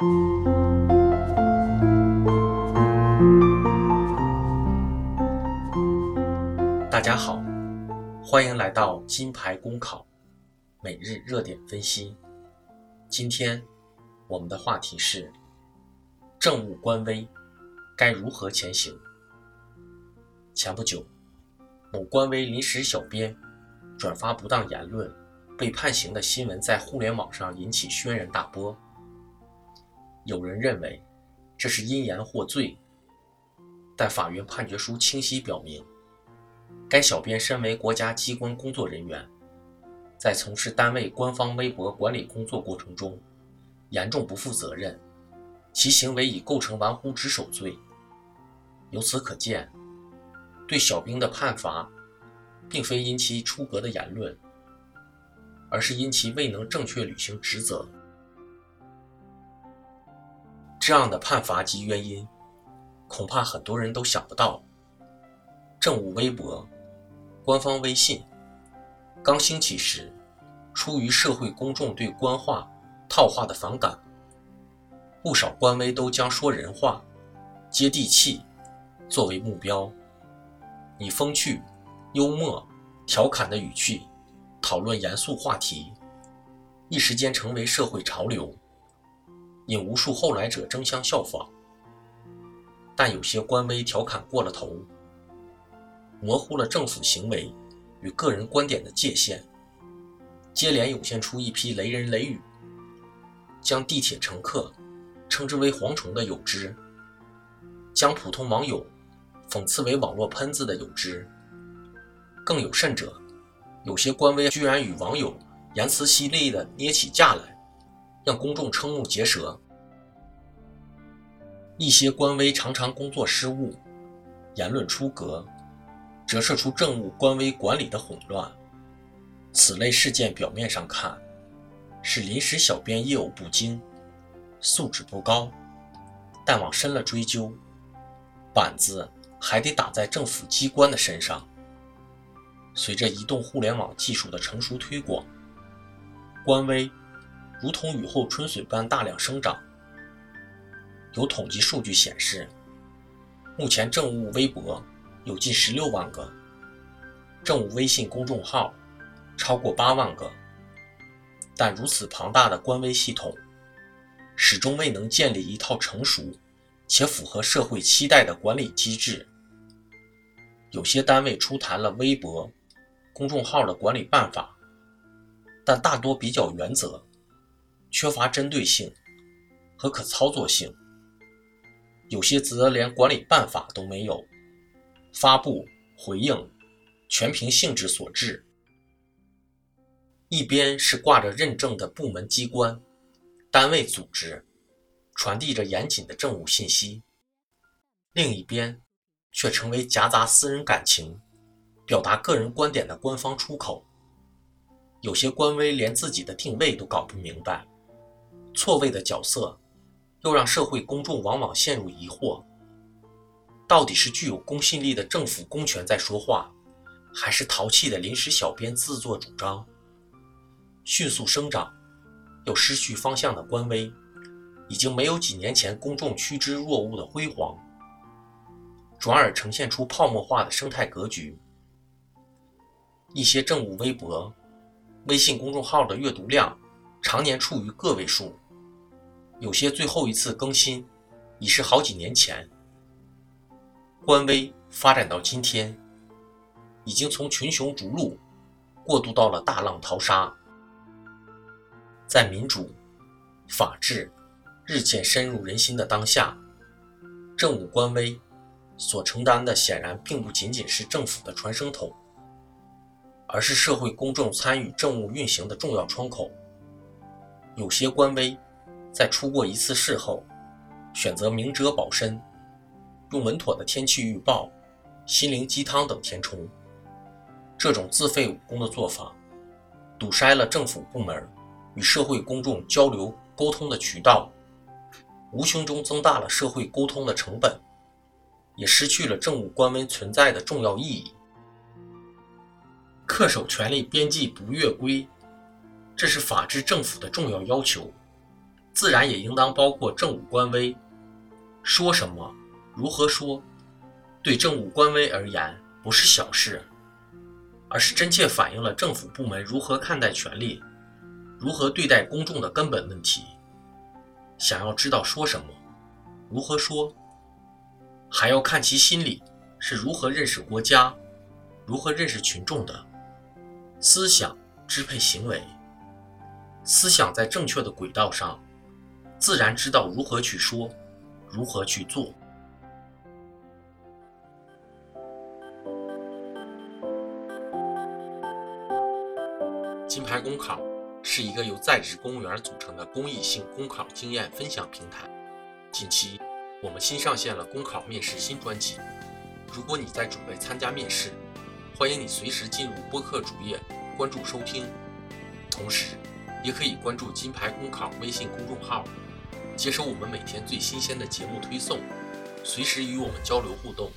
大家好，欢迎来到金牌公考每日热点分析。今天我们的话题是：政务官微该如何前行？前不久，某官微临时小编转发不当言论被判刑的新闻在互联网上引起轩然大波。有人认为这是因言获罪，但法院判决书清晰表明。该小编身为国家机关工作人员，在从事单位官方微博管理工作过程中，严重不负责任，其行为已构成玩忽职守罪。由此可见，对小兵的判罚，并非因其出格的言论，而是因其未能正确履行职责。这样的判罚及原因，恐怕很多人都想不到。政务微博。官方微信刚兴起时，出于社会公众对官话、套话的反感，不少官微都将说人话、接地气作为目标，以风趣、幽默、调侃的语气讨论严肃话题，一时间成为社会潮流，引无数后来者争相效仿。但有些官微调侃过了头。模糊了政府行为与个人观点的界限，接连涌现出一批雷人雷语，将地铁乘客称之为蝗虫的有之，将普通网友讽刺为网络喷子的有之，更有甚者，有些官微居然与网友言辞犀利的捏起架来，让公众瞠目结舌。一些官微常常工作失误，言论出格。折射出政务官微管理的混乱。此类事件表面上看，是临时小编业务不精，素质不高，但往深了追究，板子还得打在政府机关的身上。随着移动互联网技术的成熟推广，官微如同雨后春笋般大量生长。有统计数据显示，目前政务微博。有近十六万个政务微信公众号，超过八万个，但如此庞大的官微系统，始终未能建立一套成熟且符合社会期待的管理机制。有些单位出台了微博公众号的管理办法，但大多比较原则，缺乏针对性和可操作性；有些则连管理办法都没有。发布回应，全凭性质所致。一边是挂着认证的部门机关、单位组织，传递着严谨的政务信息；另一边却成为夹杂私人感情、表达个人观点的官方出口。有些官微连自己的定位都搞不明白，错位的角色，又让社会公众往往陷入疑惑。到底是具有公信力的政府公权在说话，还是淘气的临时小编自作主张？迅速生长又失去方向的官微，已经没有几年前公众趋之若鹜的辉煌，转而呈现出泡沫化的生态格局。一些政务微博、微信公众号的阅读量常年处于个位数，有些最后一次更新已是好几年前。官微发展到今天，已经从群雄逐鹿过渡到了大浪淘沙。在民主、法治日渐深入人心的当下，政务官微所承担的显然并不仅仅是政府的传声筒，而是社会公众参与政务运行的重要窗口。有些官微在出过一次事后，选择明哲保身。用稳妥的天气预报、心灵鸡汤等填充，这种自废武功的做法，堵塞了政府部门与社会公众交流沟通的渠道，无形中增大了社会沟通的成本，也失去了政务官微存在的重要意义。恪守权力边际不越规，这是法治政府的重要要求。自然也应当包括政务官微。说什么，如何说，对政务官微而言不是小事，而是真切反映了政府部门如何看待权力、如何对待公众的根本问题。想要知道说什么，如何说，还要看其心里是如何认识国家、如何认识群众的。思想支配行为，思想在正确的轨道上，自然知道如何去说。如何去做？金牌公考是一个由在职公务员组成的公益性公考经验分享平台。近期，我们新上线了公考面试新专辑。如果你在准备参加面试，欢迎你随时进入播客主页关注收听，同时也可以关注金牌公考微信公众号。接收我们每天最新鲜的节目推送，随时与我们交流互动。